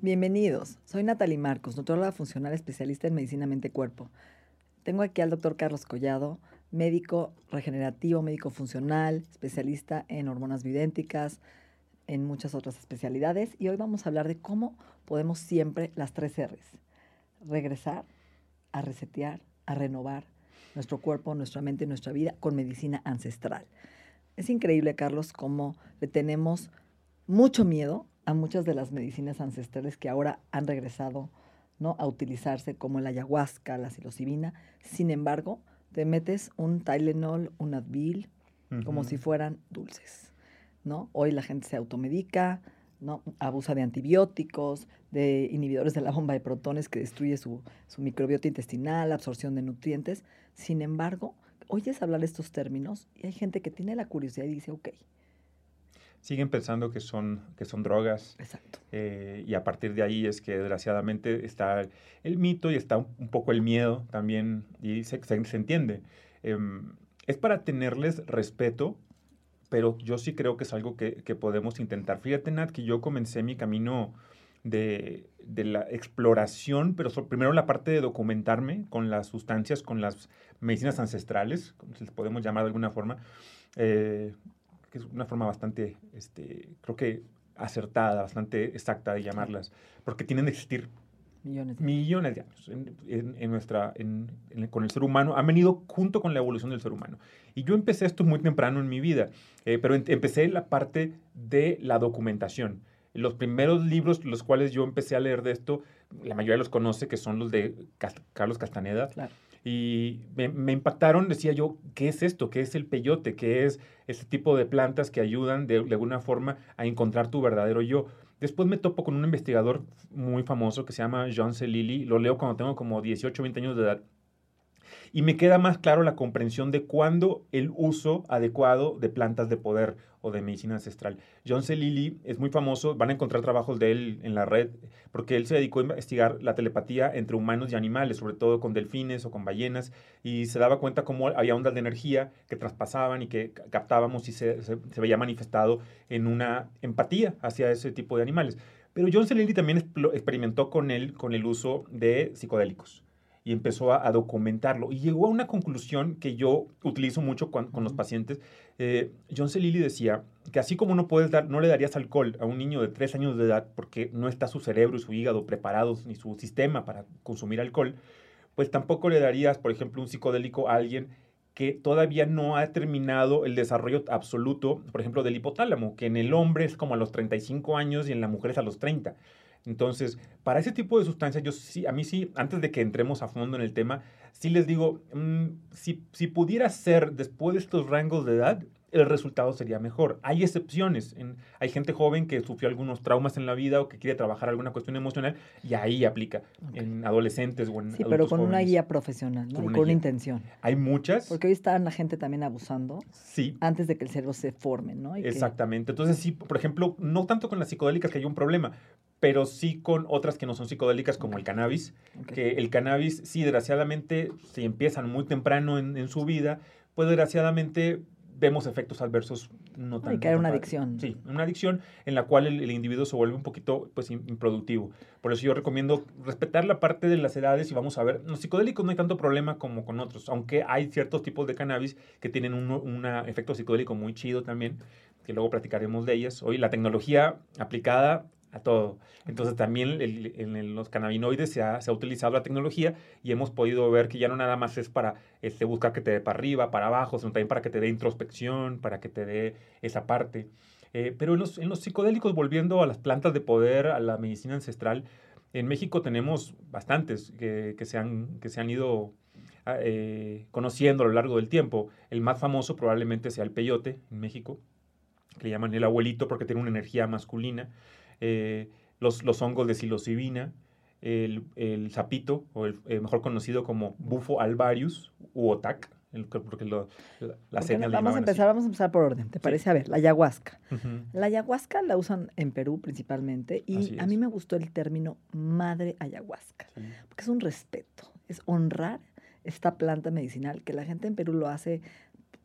Bienvenidos, soy Natalie Marcos, nutróloga funcional especialista en medicina mente-cuerpo. Tengo aquí al doctor Carlos Collado, médico regenerativo, médico funcional, especialista en hormonas bioidénticas, en muchas otras especialidades. Y hoy vamos a hablar de cómo podemos siempre las tres R's. Regresar, a resetear, a renovar nuestro cuerpo, nuestra mente, nuestra vida con medicina ancestral. Es increíble, Carlos, cómo le tenemos mucho miedo a muchas de las medicinas ancestrales que ahora han regresado ¿no? a utilizarse, como la ayahuasca, la psilocibina. Sin embargo, te metes un Tylenol, un Advil, como si fueran dulces. ¿no? Hoy la gente se automedica, ¿no? abusa de antibióticos, de inhibidores de la bomba de protones que destruye su, su microbiota intestinal, absorción de nutrientes. Sin embargo, oyes hablar estos términos y hay gente que tiene la curiosidad y dice, ok, siguen pensando que son, que son drogas. Exacto. Eh, y a partir de ahí es que desgraciadamente está el mito y está un, poco el miedo también, y se, se, se entiende. Eh, es para tenerles respeto, pero yo sí creo que es algo que, que podemos intentar. Fíjate, Nat, que yo comencé mi camino de, de la exploración, pero so, primero la parte de documentarme con las sustancias, con las medicinas ancestrales, como si les podemos llamar de alguna forma. Eh, que es una forma bastante, este, creo que acertada, bastante exacta de llamarlas, porque tienen de existir millones de, millones de años en, en, en nuestra, en, con el ser humano, han venido junto con la evolución del ser humano. Y yo empecé esto muy temprano en mi vida, eh, pero empecé la parte de la documentación. Los primeros libros, los cuales yo empecé a leer de esto, la mayoría los conoce, que son los de Carlos Castaneda. Claro y me, impactaron, decía yo, ¿qué es esto? ¿Qué es el peyote? ¿Qué es este tipo de plantas que ayudan de, de, alguna forma a encontrar tu verdadero yo? Después me topo con un investigador muy famoso que se llama John C. Lilly, lo leo cuando tengo como 18 o 20 años de edad, y me queda más claro la comprensión de cuándo el uso adecuado de plantas de poder o de medicina ancestral. John C. Lilly es muy famoso, van a encontrar trabajos de él en la red, porque él se dedicó a investigar la telepatía entre humanos y animales, sobre todo con delfines o con ballenas, y se daba cuenta cómo había ondas de energía que traspasaban y que captábamos y se, se, veía manifestado en una empatía hacia ese tipo de animales. Pero John C. Lilly también experimentó con él con el uso de psicodélicos y empezó a, a, documentarlo. Y llegó a una conclusión que yo utilizo mucho con, con los pacientes. Eh, John C. Lilly decía que así como no, puedes dar, no le darías alcohol a un niño de 3 años de edad porque no está su cerebro y su hígado preparados ni su sistema para consumir alcohol, pues tampoco le darías, por ejemplo, un psicodélico a alguien que todavía no ha terminado el desarrollo absoluto, por ejemplo, del hipotálamo, que en el hombre es como a los 35 años y en la mujer es a los 30. Entonces, para ese tipo de sustancias, yo sí, a mí sí, antes de que entremos a fondo en el tema, sí les digo, mmm, si, si pudiera ser después de estos rangos de edad, el resultado sería mejor. Hay excepciones. En, hay gente joven que sufrió algunos traumas en la vida o que quiere trabajar alguna cuestión emocional y ahí aplica okay. en adolescentes o en Sí, pero con jóvenes. una guía profesional, ¿no? Con, una, con una intención. Hay muchas. Porque hoy está la gente también abusando. Sí. Antes de que el cerebro se forme, ¿no? Y Exactamente. Que... Entonces, sí, por ejemplo, no tanto con las psicodélicas que hay un problema, pero sí con otras que no son psicodélicas como el cannabis, okay. que el cannabis, sí, desgraciadamente, si empiezan muy temprano en, en su vida, pues desgraciadamente vemos efectos adversos no tan... Hay que una adicción. Sí, una adicción en la cual el, el, individuo se vuelve un poquito pues, improductivo. Por eso yo recomiendo respetar la parte de las edades y vamos a ver, los psicodélicos no hay tanto problema como con otros, aunque hay ciertos tipos de cannabis que tienen un una efecto psicodélico muy chido también, que luego platicaremos de ellas. Hoy la tecnología aplicada a todo. Entonces también el, en los cannabinoides se ha, se ha, utilizado la tecnología y hemos podido ver que ya no nada más es para este, buscar que te dé para arriba, para abajo, sino también para que te dé introspección, para que te dé esa parte. Eh, pero en los, en los psicodélicos, volviendo a las plantas de poder, a la medicina ancestral, en México tenemos bastantes que, que, se, han, que se han ido ah, eh, conociendo a lo largo del tiempo. El más famoso probablemente sea el peyote en México, que le llaman el abuelito porque tiene una energía masculina. Eh, los, los hongos de psilocibina, el, el sapito, o el, eh, mejor conocido como bufo alvarius u otac, el- porque lo- la, la ¿Por qué cena no? le vamos a así. empezar, vamos a empezar por orden. ¿Te parece? A ver, la ayahuasca. La ayahuasca la usan en Perú principalmente y a mí me gustó el término madre ayahuasca, Sí. porque es un respeto, es honrar esta planta medicinal que la gente en Perú lo hace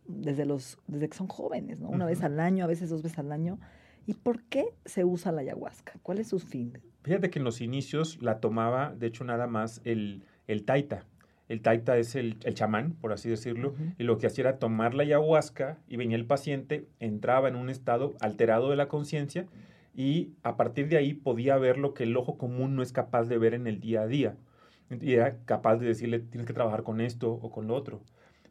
desde los desde que son jóvenes, ¿no? Una vez al año, a veces dos veces al año. ¿Y por qué se usa la ayahuasca? ¿Cuál es su fin? Fíjate que en los inicios la tomaba, de hecho, nada más el, el taita. El taita es el, el chamán, por así decirlo, y lo que hacía era tomar la ayahuasca y venía el paciente, entraba en un estado alterado de la conciencia y a partir de ahí podía ver lo que el ojo común no es capaz de ver en el día a día. Y era capaz de decirle, tienes que trabajar con esto o con lo otro.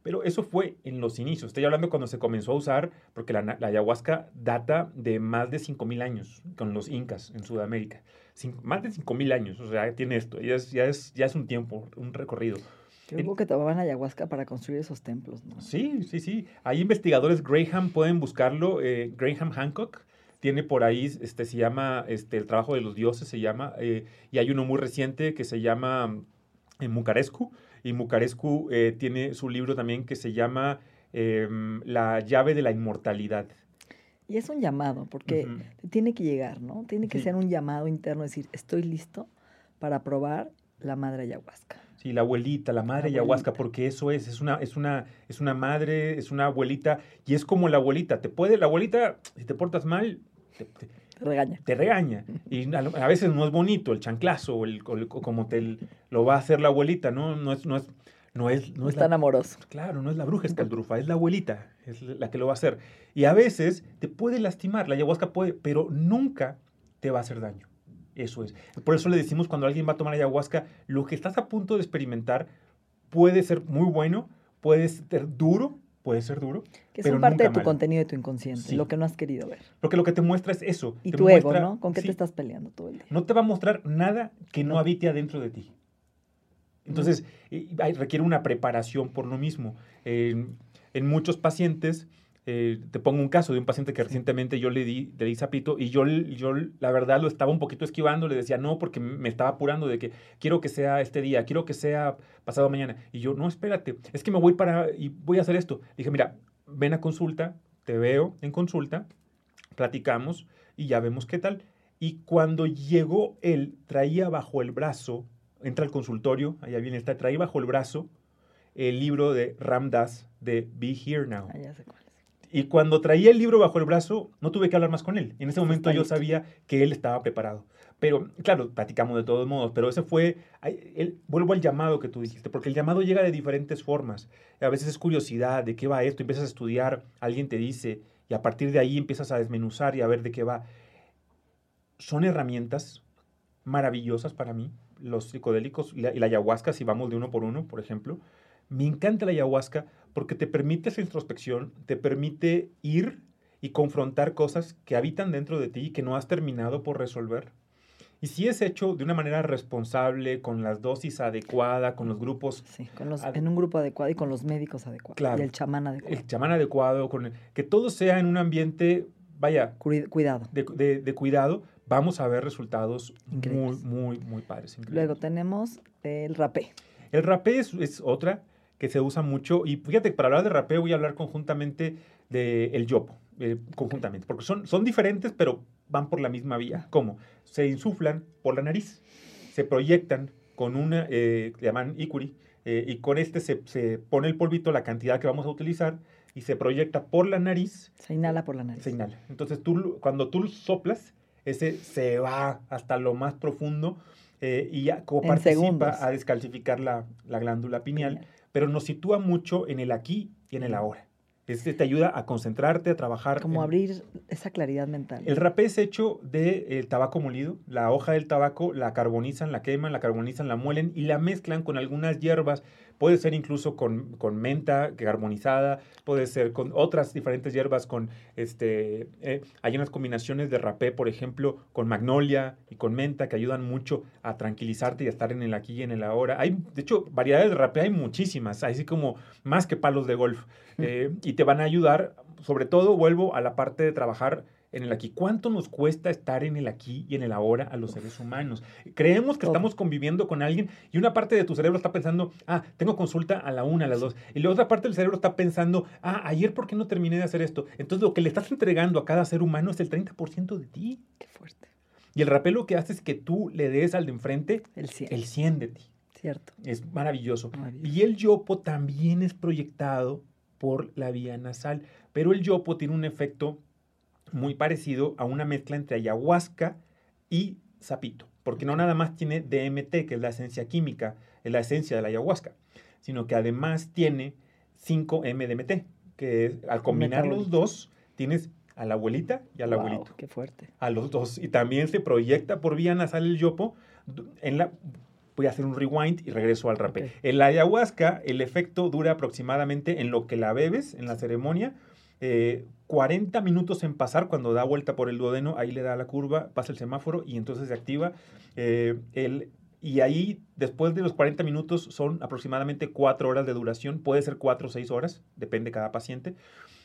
Pero eso fue en los inicios. Estoy hablando cuando se comenzó a usar, porque la, ayahuasca data de más de 5.000 años con los incas en Sudamérica. Cin- más de 5.000 años, o sea, tiene esto. Ya es, ya, es, ya es un tiempo, un recorrido. Creo que tomaban ayahuasca para construir esos templos, ¿no? Sí, sí, sí. Hay investigadores, Graham, pueden buscarlo, eh, Graham Hancock. Tiene por ahí, este, se llama, este, el trabajo de los dioses se llama, eh, y hay uno muy reciente que se llama eh, Mucarescu, y Mucarescu eh, tiene su libro también que se llama em, La llave de la inmortalidad. Y es un llamado, porque tiene que llegar, ¿no? Tiene que Sí. ser un llamado interno, decir, estoy listo para probar la madre ayahuasca. Sí, la abuelita, la madre La ayahuasca, abuelita. porque eso es, es una, es una, es una madre, es una abuelita, y es como la abuelita, te puede, la abuelita, si te portas mal, te, te- Te regaña. te regaña. Y a, veces no es bonito el chanclazo, o el, o el- o como te lo va a hacer la abuelita, ¿no? No es, no es, no es, no es tan la- amoroso. Claro, no es la bruja escaldrufa, es la abuelita, es la que lo va a hacer. Y a veces te puede lastimar, la ayahuasca puede, pero nunca te va a hacer daño. Eso es. Por eso le decimos cuando alguien va a tomar ayahuasca, lo que estás a punto de experimentar puede ser muy bueno, puede ser duro, puede ser duro, Que pero son parte nunca de tu malo. contenido de tu inconsciente, Sí. lo que no has querido ver. Porque lo que te muestra es eso. Y te tu ego, muestra- ¿no? ¿Con qué sí, te estás peleando todo el día? No te va a mostrar nada que no No. habite adentro de ti. Entonces, hay- requiere una preparación por lo mismo. En muchos pacientes, eh, te pongo un caso de un paciente que recientemente yo le di, le di sapito y yo, yo la verdad lo estaba un poquito esquivando, le decía no porque me estaba apurando de que quiero que sea este día, quiero que sea pasado mañana. Y yo, no, espérate, es que me voy para y voy a hacer esto. Dije, mira, ven a consulta, te veo en consulta, platicamos y ya vemos qué tal. Y cuando llegó él, traía bajo el brazo, entra al consultorio, allá viene, está, traía bajo el brazo el libro de Ram Dass de Be Here Now. Ah, ya sé cuál. Y cuando traía el libro bajo el brazo, no tuve que hablar más con él. En ese momento yo sabía que él estaba preparado. Pero, claro, platicamos de todos modos, pero ese fue, el- vuelvo al llamado que tú dijiste, porque el llamado llega de diferentes formas. A veces es curiosidad, de qué va esto, empiezas a estudiar, alguien te dice, y a partir de ahí empiezas a desmenuzar y a ver de qué va. Son herramientas maravillosas para mí, los psicodélicos y la, y la ayahuasca, si vamos de uno por uno, por ejemplo. Me encanta la ayahuasca porque te permite esa introspección, te permite ir y confrontar cosas que habitan dentro de ti y que no has terminado por resolver. Y si es hecho de una manera responsable, con las dosis adecuada, con los grupos, Sí, con los, Ad- en un grupo adecuado y con los médicos adecuados. Claro. Y el chamán adecuado. el chamán adecuado, con el- que todo sea en un ambiente, vaya, Cui- Cuidado. de, de- de cuidado, vamos a ver resultados muy, Increíbles. muy, muy padres. Luego tenemos el rapé. El rapé es, es otra que se usa mucho. Y fíjate, para hablar de rapé voy a hablar conjuntamente del el yopo, eh, conjuntamente, porque son, son diferentes, pero van por la misma vía. ¿Cómo? Se insuflan por la nariz, se proyectan con una, eh, le llaman ikuri, eh, y con este se, se pone el polvito, la cantidad que vamos a utilizar, y se proyecta por la nariz Se inhala por la nariz. se inhala. Entonces, tú, cuando tú soplas, ese se va hasta lo más profundo eh, y ya participa segundos. a descalcificar la, la glándula pineal, Pineal. Pero nos sitúa mucho en el aquí y en el ahora. Este te ayuda a concentrarte, a trabajar. Como en- abrir esa claridad mental. El rapé es hecho de eh, tabaco molido. La hoja del tabaco la carbonizan, la queman, la carbonizan, la muelen y la mezclan con algunas hierbas Puede ser incluso con, con menta que armonizada, puede ser con otras diferentes hierbas, con este, eh, hay unas combinaciones de rapé, por ejemplo, con magnolia y con menta que ayudan mucho a tranquilizarte y a estar en el aquí y en el ahora. Hay, de hecho, variedades de rapé hay muchísimas, así como más que palos de golf. Eh, y te van a ayudar, sobre todo, vuelvo a la parte de trabajar en el aquí. ¿Cuánto nos cuesta estar en el aquí y en el ahora a los seres humanos? Creemos que estamos conviviendo con alguien y una parte de tu cerebro está pensando, ah, tengo consulta a la una, a las dos. Y la otra parte del cerebro está pensando, ah, ayer por qué no terminé de hacer esto. Entonces lo que le estás entregando a cada ser humano es el 30% de ti. Qué fuerte. Y el rapel lo que hace es que tú le des al de enfrente el 100, el 100 de ti. Cierto. Es maravilloso. maravilloso. Y el yopo también es proyectado por la vía nasal, pero el yopo tiene un efecto muy parecido a una mezcla entre ayahuasca y sapito, porque no nada más tiene DMT, que es la esencia química, es la esencia de la ayahuasca, sino que además tiene 5-MDMT, que es, al combinar los dos tienes a la abuelita y al wow, abuelito. Qué fuerte. A los dos. Y también se proyecta por vía nasal el yopo. En la, voy a hacer un rewind y regreso al rapé. Okay. En la ayahuasca, el efecto dura aproximadamente en lo que la bebes, en la ceremonia, eh, 40 minutos en pasar, cuando da vuelta por el duodeno, ahí le da la curva, pasa el semáforo y entonces se activa. Eh, el, y ahí, después de los 40 minutos, son aproximadamente 4 horas de duración, puede ser 4 o 6 horas, depende de cada paciente.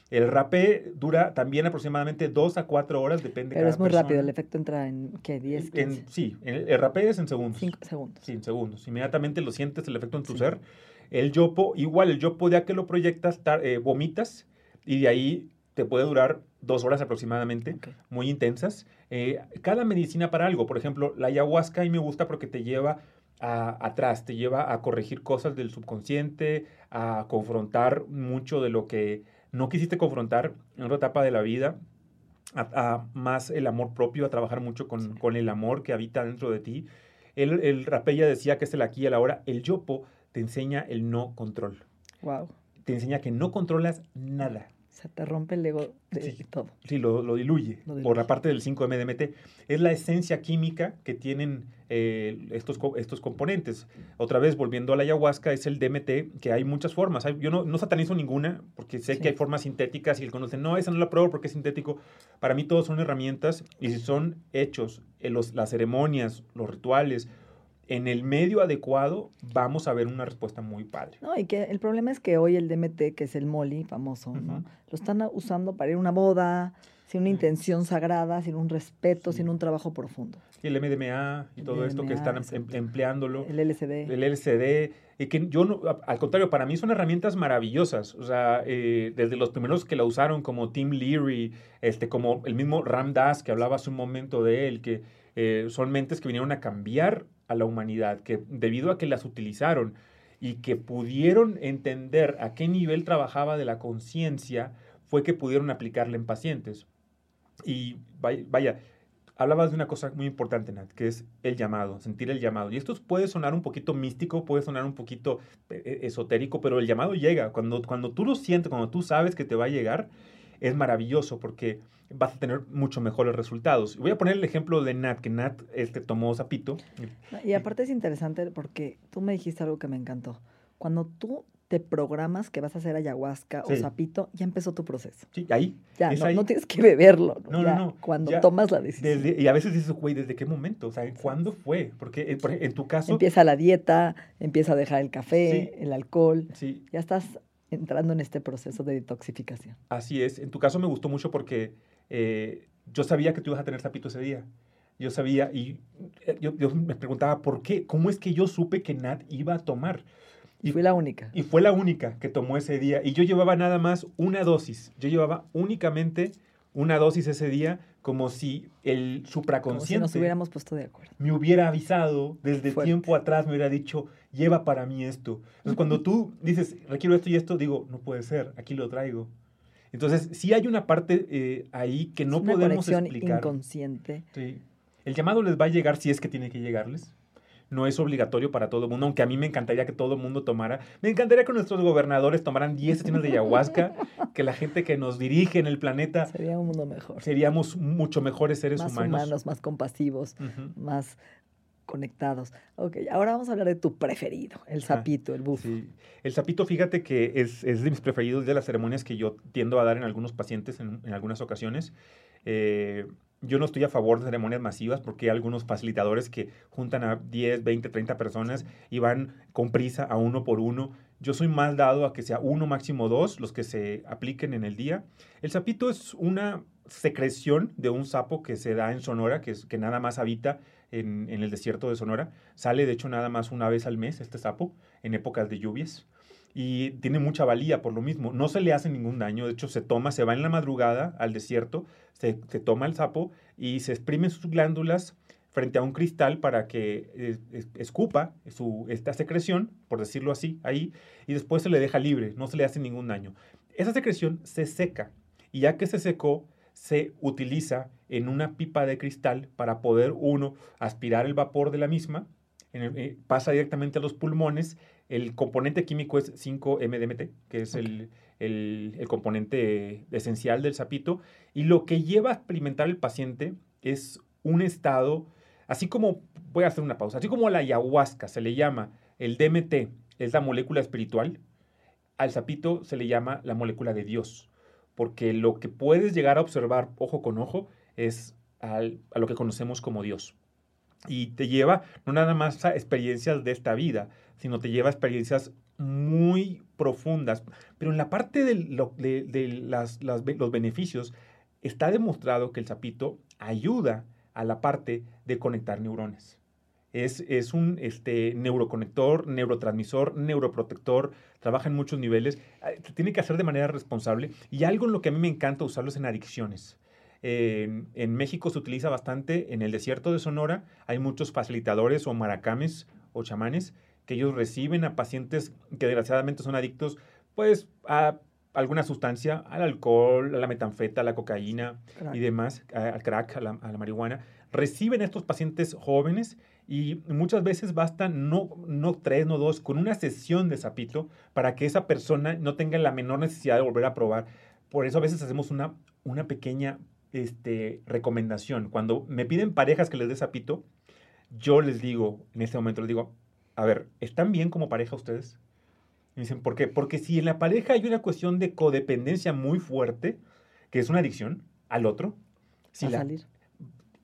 El rapé dura también aproximadamente 2 a 4 horas, depende Pero cada es muy persona. rápido, el efecto entra en, ¿qué? 10, 15? En, sí, el, el, rapé es en segundos. 5 segundos. Sí, en segundos. Inmediatamente lo sientes el efecto en tu Sí. ser. El yopo, igual, el yopo ya que lo proyectas, tar- eh, vomitas y de ahí te puede durar dos horas aproximadamente, Ok. muy intensas. Eh, cada medicina para algo, por ejemplo, la ayahuasca a mí me gusta porque te lleva a- atrás, te lleva a corregir cosas del subconsciente, a confrontar mucho de lo que no quisiste confrontar en otra etapa de la vida, a, a más el amor propio, a trabajar mucho con, con el amor que habita dentro de ti. El, el rapella decía que es el aquí y el ahora. El yopo te enseña el no control. Wow. Te enseña que no controlas nada. O sea, te rompe el ego de Sí. todo. Sí, lo, lo diluye Lo por la parte del 5-MDMT. Es la esencia química que tienen eh, estos, estos componentes. Otra vez, volviendo a la ayahuasca, es el DMT, que hay muchas formas. Hay- yo no, no satanizo ninguna, porque sé Sí. que hay formas sintéticas y el conocen, no, esa no la pruebo porque es sintético. Para mí todos son herramientas y si son hechos en los, las ceremonias, los rituales, en el medio adecuado, vamos a ver una respuesta muy padre. No, y que el problema es que hoy el DMT, que es el molly famoso. Lo están usando para ir a una boda, sin una intención sagrada, sin un respeto, Sí. sin un trabajo profundo. Y el MDMA y El todo esto que están em- empleándolo. El LSD. el LCD, y que yo no, al contrario, para mí son herramientas maravillosas. O sea, eh, desde los primeros que la usaron, como Tim Leary, este, como el mismo Ram Dass, que hablaba hace un momento de él, que eh, son mentes que vinieron a cambiar a la humanidad, que debido a que las utilizaron y que pudieron entender a qué nivel trabajaba de la conciencia, fue que pudieron aplicarla en pacientes. Y vaya, vaya, hablabas de una cosa muy importante, Nat, que es el llamado, sentir el llamado. Y esto puede sonar un poquito místico, puede sonar un poquito eh, esotérico, pero el llamado llega. Cuando, cuando tú lo sientes, cuando tú sabes que te va a llegar, es maravilloso porque vas a tener mucho mejores resultados. Voy a poner el ejemplo de Nat, que Nat este, tomó zapito. Y aparte es interesante porque tú me dijiste algo que me encantó. Cuando tú te programas que vas a hacer ayahuasca o Sí. sapito, ya empezó tu proceso. Sí, ahí. Ya, no, ahí. no tienes que beberlo. No, no, ya, no, Cuando ya tomas la decisión. Desde- y a veces dices, güey, ¿desde qué momento? O sea, ¿cuándo fue? Porque eh, por en tu caso... Empieza la dieta, empieza a dejar el café, Sí. el alcohol. Sí, Ya estás entrando en este proceso de detoxificación. Así es. En tu caso me gustó mucho porque eh, yo sabía que tú ibas a tener sapito ese día. Yo sabía y eh, yo, yo me preguntaba por qué, cómo es que yo supe que Nat iba a tomar. Y fui la única. Y fue la única que tomó ese día. Y yo llevaba nada más una dosis. Yo llevaba únicamente una dosis ese día, como si el Como si supraconsciente nos hubiéramos puesto de acuerdo. me hubiera avisado desde Fuerte. tiempo atrás, me hubiera dicho, lleva para mí esto. Entonces, cuando tú dices, requiero esto y esto, digo, no puede ser, aquí lo traigo. Entonces, sí hay una parte eh, ahí que no es una podemos explicar. inconsciente. Sí. El llamado les va a llegar si es que tiene que llegarles. No es obligatorio para todo el mundo, aunque a mí me encantaría que todo el mundo tomara. Me encantaría que nuestros gobernadores tomaran 10 sesiones de ayahuasca, que la gente que nos dirige en el planeta Sería un mundo mejor. seríamos mucho mejores seres más humanos. humanos. más compasivos, más conectados. Ok, ahora vamos a hablar de tu preferido, el sapito, el bufo. Sí. El sapito, fíjate que es, es, de mis preferidos de las ceremonias que yo tiendo a dar en algunos pacientes en, en algunas ocasiones. Eh, yo no estoy a favor de ceremonias masivas porque hay algunos facilitadores que juntan a 10, 20, 30 personas y van con prisa a uno por uno. Yo soy más dado a que sea uno, máximo dos, los que se apliquen en el día. El sapito es una secreción de un sapo que se da en Sonora, que, es, que nada más habita en, en el desierto de Sonora. Sale, de hecho, nada más una vez al mes este sapo, en épocas de lluvias y tiene mucha valía por lo mismo. No se le hace ningún daño, de hecho se toma, se va en la madrugada al desierto, se, toma el sapo y se exprime sus glándulas frente a un cristal para que escupa su, esta secreción, por decirlo así, ahí, y después se le deja libre, no se le hace ningún daño. Esa secreción se seca y ya que se secó, se utiliza en una pipa de cristal para poder uno aspirar el vapor de la misma, eh, pasa directamente a los pulmones el componente químico es 5-MDMT, que es el, componente esencial del sapito. Y lo que lleva a experimentar el paciente es un estado, así como, voy a hacer una pausa, así como la ayahuasca se le llama el DMT, es la molécula espiritual, al sapito se le llama la molécula de Dios. Porque lo que puedes llegar a observar ojo con ojo es a lo que conocemos como Dios. Y te lleva no nada más a experiencias de esta vida, sino te lleva a experiencias muy profundas. Pero en la parte de, los beneficios, está demostrado que el sapito ayuda a la parte de conectar neurones. Es, es, un este, neuroconector, neurotransmisor, neuroprotector, trabaja en muchos niveles, se tiene que hacer de manera responsable y algo en lo que a mí me encanta usarlos en adicciones. En, en, México se utiliza bastante, en el desierto de Sonora hay muchos facilitadores o maracames o chamanes que ellos reciben a pacientes que desgraciadamente son adictos, pues a alguna sustancia, al alcohol, a la metanfeta, a la cocaína y demás, al crack, a la, marihuana. Reciben a estos pacientes jóvenes y muchas veces basta no, no tres, no dos, con una sesión de sapito para que esa persona no tenga la menor necesidad de volver a probar. Por eso a veces hacemos una, una pequeña este, recomendación. Cuando me piden parejas que les dé sapito, yo les digo, en este momento les digo, a ver, ¿están bien como pareja ustedes? Y dicen, ¿por qué? Porque si en la pareja hay una cuestión de codependencia muy fuerte, que es una adicción al otro, si va a salir.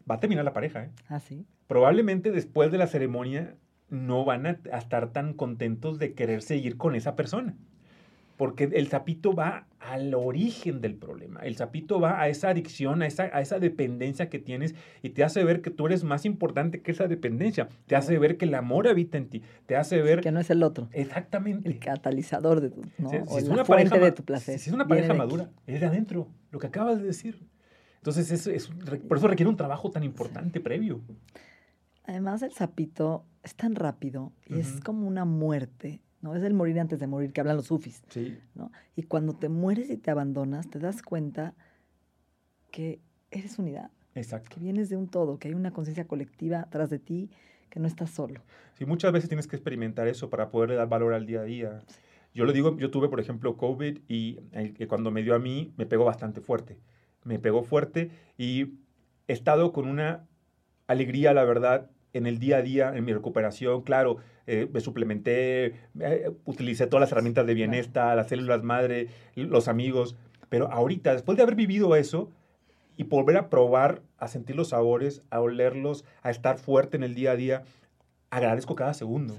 Va a terminar la pareja, ¿eh? Ah, sí. Probablemente después de la ceremonia no van a estar tan contentos de querer seguir con esa persona porque el sapito va al origen del problema. El sapito va a esa adicción, a esa, a esa dependencia que tienes y te hace ver que tú eres más importante que esa dependencia. Te hace ver que el amor habita en ti. Te hace ver... Que no es el otro. Exactamente. El catalizador de tu, ¿no? o es una fuente de tu placer. Si es una pareja madura, es de adentro, lo que acabas de decir. Entonces, es, por eso requiere un trabajo tan importante previo. Además, el sapito es tan rápido y es como una muerte ¿no? Es el morir antes de morir que hablan los sufis. Sí. ¿no? Y cuando te mueres y te abandonas, te das cuenta que eres unidad. Exacto. Que vienes de un todo, que hay una conciencia colectiva tras de ti, que no estás solo. Sí, muchas veces tienes que experimentar eso para poder dar valor al día a día. Yo lo digo, yo tuve, por ejemplo, COVID y cuando me dio a mí, me pegó bastante fuerte. Me pegó fuerte y he estado con una alegría, la verdad, en el día a día, en mi recuperación. Claro, eh, me suplementé, eh, utilicé todas las herramientas de bienestar, las células madre, los amigos. Pero ahorita, después de haber vivido eso y volver a probar, a sentir los sabores, a olerlos, a estar fuerte en el día a día, agradezco cada segundo.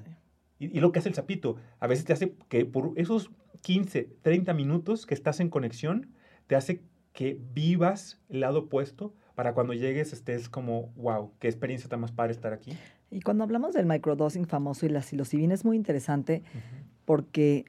Y, y, lo que hace el sapito, a veces te hace que por esos 15, 30 minutos que estás en conexión, te hace que vivas el lado opuesto para cuando llegues estés como, wow, qué experiencia tan más padre estar aquí. Y cuando hablamos del microdosing famoso y la psilocibina es muy interesante porque,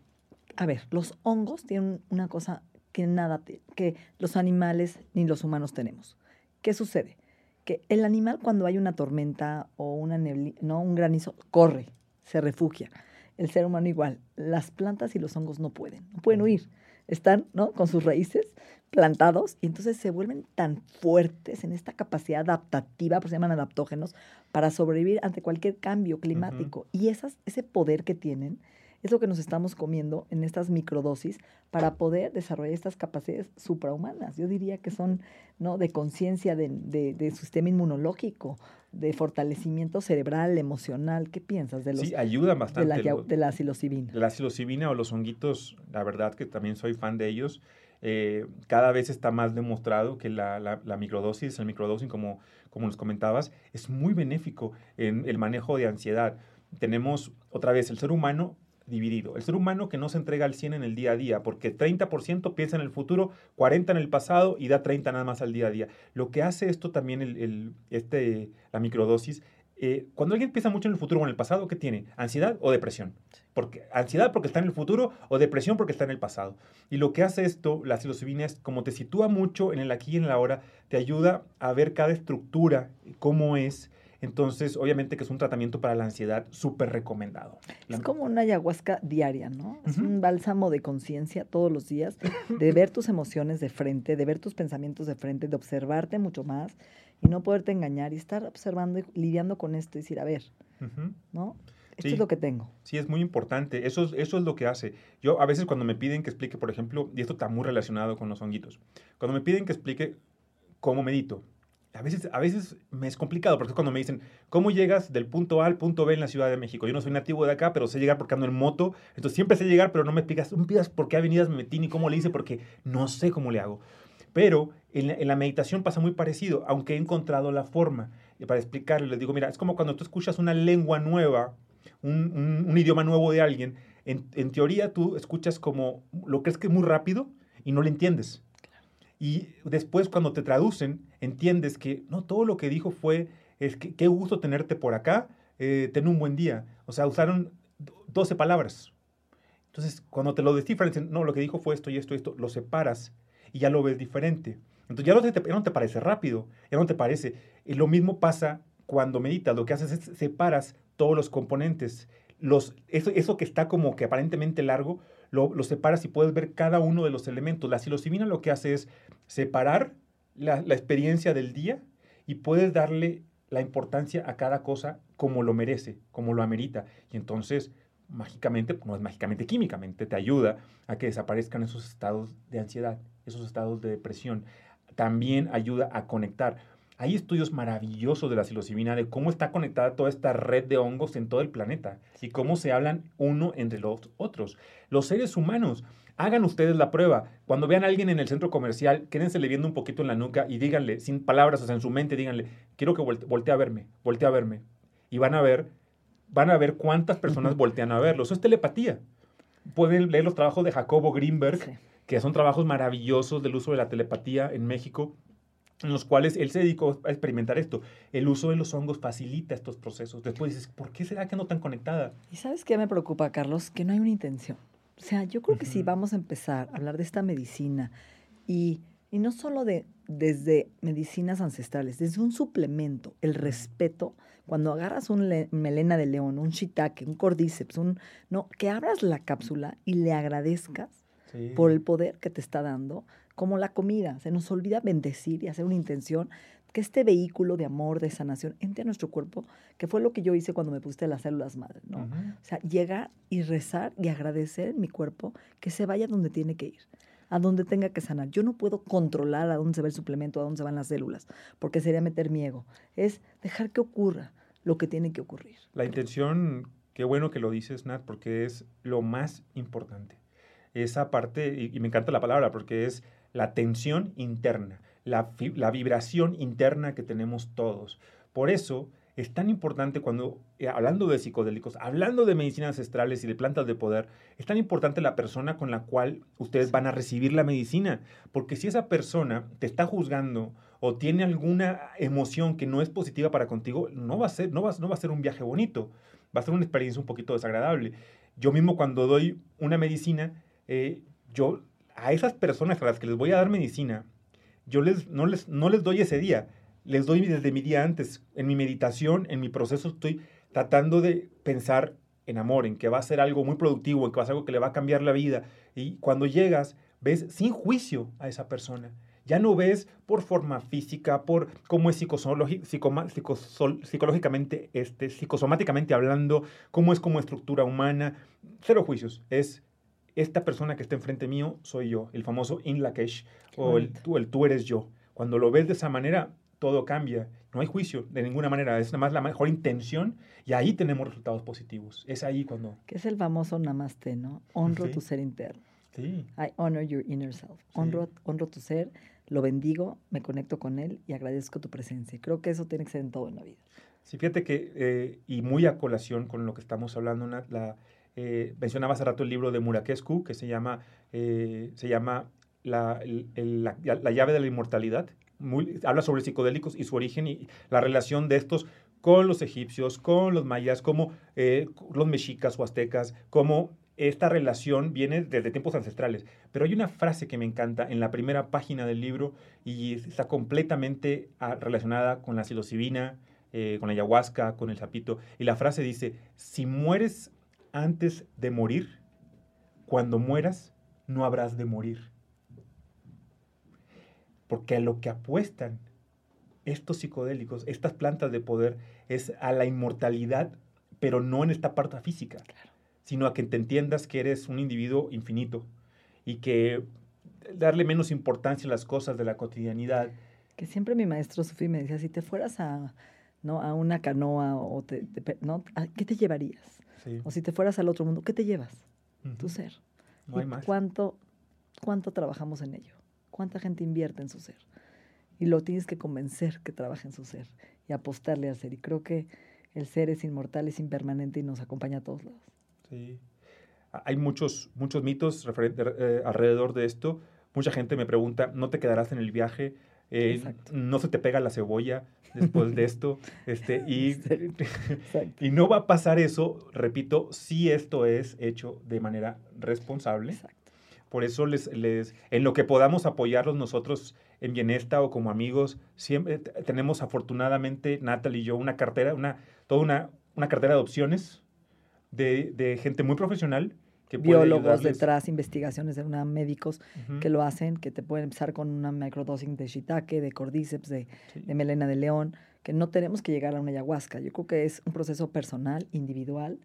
a ver, los hongos tienen una cosa que nada, que los animales ni los humanos tenemos. ¿Qué sucede? Que el animal cuando hay una tormenta o una neblina, no, un granizo, corre, se refugia. El ser humano igual. Las plantas y los hongos no pueden, no pueden huir. Están, ¿no? Con sus raíces plantados y entonces se vuelven tan fuertes en esta capacidad adaptativa, pues se llaman adaptógenos, para sobrevivir ante cualquier cambio climático. Y esas, ese poder que tienen es lo que nos estamos comiendo en estas microdosis para poder desarrollar estas capacidades suprahumanas. Yo diría que son ¿no? de conciencia, de, de, sistema inmunológico, de fortalecimiento cerebral, emocional. ¿Qué piensas de los Sí, ayudan bastante. De la, de la psilocibina. La psilocibina o los honguitos, la verdad que también soy fan de ellos. Eh, cada vez está más demostrado que la, la, microdosis, el microdosing, como, como nos comentabas, es muy benéfico en el manejo de ansiedad. Tenemos otra vez el ser humano dividido. El ser humano que no se entrega al 100 en el día a día, porque 30% piensa en el futuro, 40% en el pasado y da 30 nada más al día a día. Lo que hace esto también, el, este, la microdosis, eh, cuando alguien piensa mucho en el futuro o en el pasado, ¿qué tiene? ¿Ansiedad o depresión? Porque, ansiedad porque está en el futuro o depresión porque está en el pasado. Y lo que hace esto, la psilocibina, es como te sitúa mucho en el aquí y en la ahora, te ayuda a ver cada estructura, cómo es, entonces, obviamente que es un tratamiento para la ansiedad súper recomendado. Es como una ayahuasca diaria, ¿no? Es un bálsamo de conciencia todos los días, de ver tus emociones de frente, de ver tus pensamientos de frente, de observarte mucho más y no poderte engañar y estar observando y lidiando con esto y decir, a ver, ¿no? Esto es lo que tengo. Sí, es muy importante. Eso es, eso es lo que hace. Yo a veces cuando me piden que explique, por ejemplo, y esto está muy relacionado con los honguitos, cuando me piden que explique cómo medito, a veces, a veces me es complicado, porque cuando me dicen, ¿cómo llegas del punto A al punto B en la Ciudad de México? Yo no soy nativo de acá, pero sé llegar porque ando en moto, entonces siempre sé llegar, pero no me explicas, no me pidas por qué avenidas me metí ni cómo le hice, porque no sé cómo le hago. Pero en la, meditación pasa muy parecido, aunque he encontrado la forma. Y para explicarle, les digo, mira, es como cuando tú escuchas una lengua nueva, un, idioma nuevo de alguien, en, teoría tú escuchas como, lo crees que es muy rápido y no le entiendes. Y después cuando te traducen, entiendes que no, todo lo que dijo fue, es que qué gusto tenerte por acá, eh, ten un buen día. O sea, usaron 12 palabras. Entonces, cuando te lo descifran, dicen, no, lo que dijo fue esto y esto y esto, lo separas y ya lo ves diferente. Entonces ya no te, no te parece rápido, ya no te parece. Y lo mismo pasa cuando meditas, lo que haces es separas todos los componentes. Los, eso, eso que está como que aparentemente largo, lo, lo, separas y puedes ver cada uno de los elementos. La psilocibina lo que hace es separar la, la experiencia del día y puedes darle la importancia a cada cosa como lo merece, como lo amerita. Y entonces mágicamente, no es mágicamente, químicamente, te ayuda a que desaparezcan esos estados de ansiedad, esos estados de depresión. También ayuda a conectar. Hay estudios maravillosos de la psilocibina de cómo está conectada toda esta red de hongos en todo el planeta y cómo se hablan uno entre los otros. Los seres humanos, hagan ustedes la prueba. Cuando vean a alguien en el centro comercial, quédense le viendo un poquito en la nuca y díganle, sin palabras, o sea, en su mente, díganle, quiero que voltee a verme, voltee a verme. Y van a ver van a ver cuántas personas voltean a verlo. Eso es telepatía. Pueden leer los trabajos de Jacobo Greenberg, que son trabajos maravillosos del uso de la telepatía en México, en los cuales él se dedicó a experimentar esto. El uso de los hongos facilita estos procesos. Después dices, ¿por qué será que no tan conectada? ¿Y sabes qué me preocupa, Carlos? Que no hay una intención. O sea, yo creo que si vamos a empezar a hablar de esta medicina y, y no solo de desde medicinas ancestrales, desde un suplemento, el respeto, cuando agarras un melena de león, un shiitake, un cordyceps, un, no, que abras la cápsula y le agradezcas por el poder que te está dando, como la comida. Se nos olvida bendecir y hacer una intención que este vehículo de amor, de sanación, entre a nuestro cuerpo, que fue lo que yo hice cuando me puse las células madre, ¿no? O sea, llegar y rezar y agradecer en mi cuerpo que se vaya donde tiene que ir a donde tenga que sanar. Yo no puedo controlar a dónde se va el suplemento, a dónde se van las células, porque sería meter mi ego. Es dejar que ocurra lo que tiene que ocurrir. La intención, qué bueno que lo dices, Nat, porque es lo más importante. Esa parte, y, me encanta la palabra, porque es la tensión interna, la, la vibración interna que tenemos todos. Por eso es tan importante cuando, eh, hablando de psicodélicos, hablando de medicinas ancestrales y de plantas de poder, es tan importante la persona con la cual ustedes van a recibir la medicina. Porque si esa persona te está juzgando o tiene alguna emoción que no es positiva para contigo, no va a ser, no va, no va a ser un viaje bonito, va a ser una experiencia un poquito desagradable. Yo mismo cuando doy una medicina, eh, yo a esas personas a las que les voy a dar medicina, yo les, no, les, no les doy ese día, les doy desde mi día antes. En mi meditación, en mi proceso, estoy tratando de pensar en amor, en que va a ser algo muy productivo, en que va a ser algo que le va a cambiar la vida. Y cuando llegas, ves sin juicio a esa persona Ya no ves por forma física, por cómo es psicológicamente, este, psicosomáticamente hablando, cómo es como estructura humana. Cero juicios. Es esta persona que está enfrente mío soy yo, el famoso in Lakesh, o el tú, el tú eres yo. Cuando lo ves de esa manera, todo cambia. No hay juicio de ninguna manera, es nada más la mejor intención y ahí tenemos resultados positivos. Es ahí cuando... Que es el famoso namaste, ¿no? Honro tu ser interno. Sí. I honor your inner self. Honro, honro tu ser, lo bendigo, me conecto con él y agradezco tu presencia. Creo que eso tiene que ser en todo en la vida. Sí, fíjate que, eh, y muy a colación con lo que estamos hablando, la, eh, mencionaba hace rato el libro de Murakescu que se llama, eh, se llama la, la, llave de la inmortalidad. Habla sobre psicodélicos y su origen y la relación de estos con los egipcios, con los mayas, como los mexicas o aztecas, como esta relación viene desde tiempos ancestrales. Pero hay una frase que me encanta en la primera página del libro y está completamente ah, relacionada con la psilocibina, eh, con la ayahuasca, con el sapito. Y la frase dice, si mueres antes de morir, cuando mueras, no habrás de morir. Porque a lo que apuestan estos psicodélicos, estas plantas de poder, es a la inmortalidad, pero no en esta parte física. Claro sino a que te entiendas que eres un individuo infinito y que darle menos importancia a las cosas de la cotidianidad. Que siempre mi maestro Sufi me decía, si te fueras a, ¿no? a una canoa, o te, ¿no? ¿qué te llevarías? O si te fueras al otro mundo, ¿qué te llevas? Tu ser. No hay más. Cuánto, ¿Cuánto trabajamos en ello? ¿Cuánta gente invierte en su ser? Y lo tienes que convencer que trabaje en su ser y apostarle al ser. Y creo que el ser es inmortal, es impermanente y nos acompaña a todos lados. Sí. Hay muchos, muchos mitos eh, alrededor de esto. Mucha gente me pregunta, ¿no te quedarás en el viaje? Eh, ¿No se te pega la cebolla después de esto? Este, y, y no va a pasar eso, repito, si esto es hecho de manera responsable. Por eso les, les, en lo que podamos apoyarlos nosotros en Bienesta o como amigos, siempre tenemos afortunadamente, Natalie y yo, una cartera, una, toda una, una cartera de opciones de, gente muy profesional. Que Biólogos detrás, investigaciones de una, médicos que lo hacen, que te pueden empezar con una microdosing de shiitake, de cordyceps, de, de melena de león, que no tenemos que llegar a una ayahuasca. Yo creo que es un proceso personal, individual,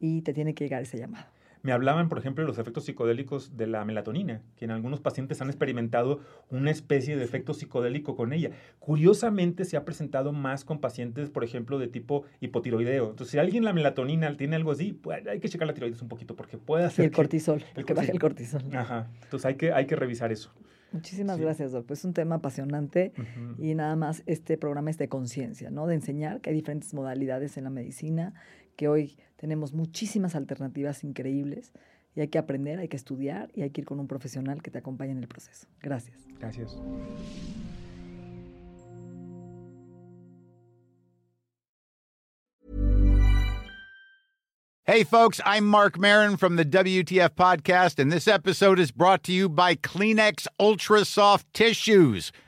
y te tiene que llegar ese llamado. Me hablaban, por ejemplo, de los efectos psicodélicos de la melatonina, que en algunos pacientes han experimentado una especie de efecto psicodélico con ella. Curiosamente, se ha presentado más con pacientes, por ejemplo, de tipo hipotiroideo. Entonces, si alguien la melatonina tiene algo así, pues hay que checar la tiroides un poquito, porque puede hacer. Y el cortisol, el que baje el cortisol. Ajá. Entonces, hay que, hay que revisar eso. Muchísimas gracias, Doc. Pues es un tema apasionante y nada más este programa es de conciencia, ¿no? De enseñar que hay diferentes modalidades en la medicina, que hoy tenemos muchísimas alternativas increíbles y hay que aprender, hay que estudiar y hay que ir con un profesional que te acompañe en el proceso. Gracias. Gracias. Hey, folks, I'm Mark Marin from the WTF Podcast, and this episode is brought to you by Kleenex Ultra Soft Tissues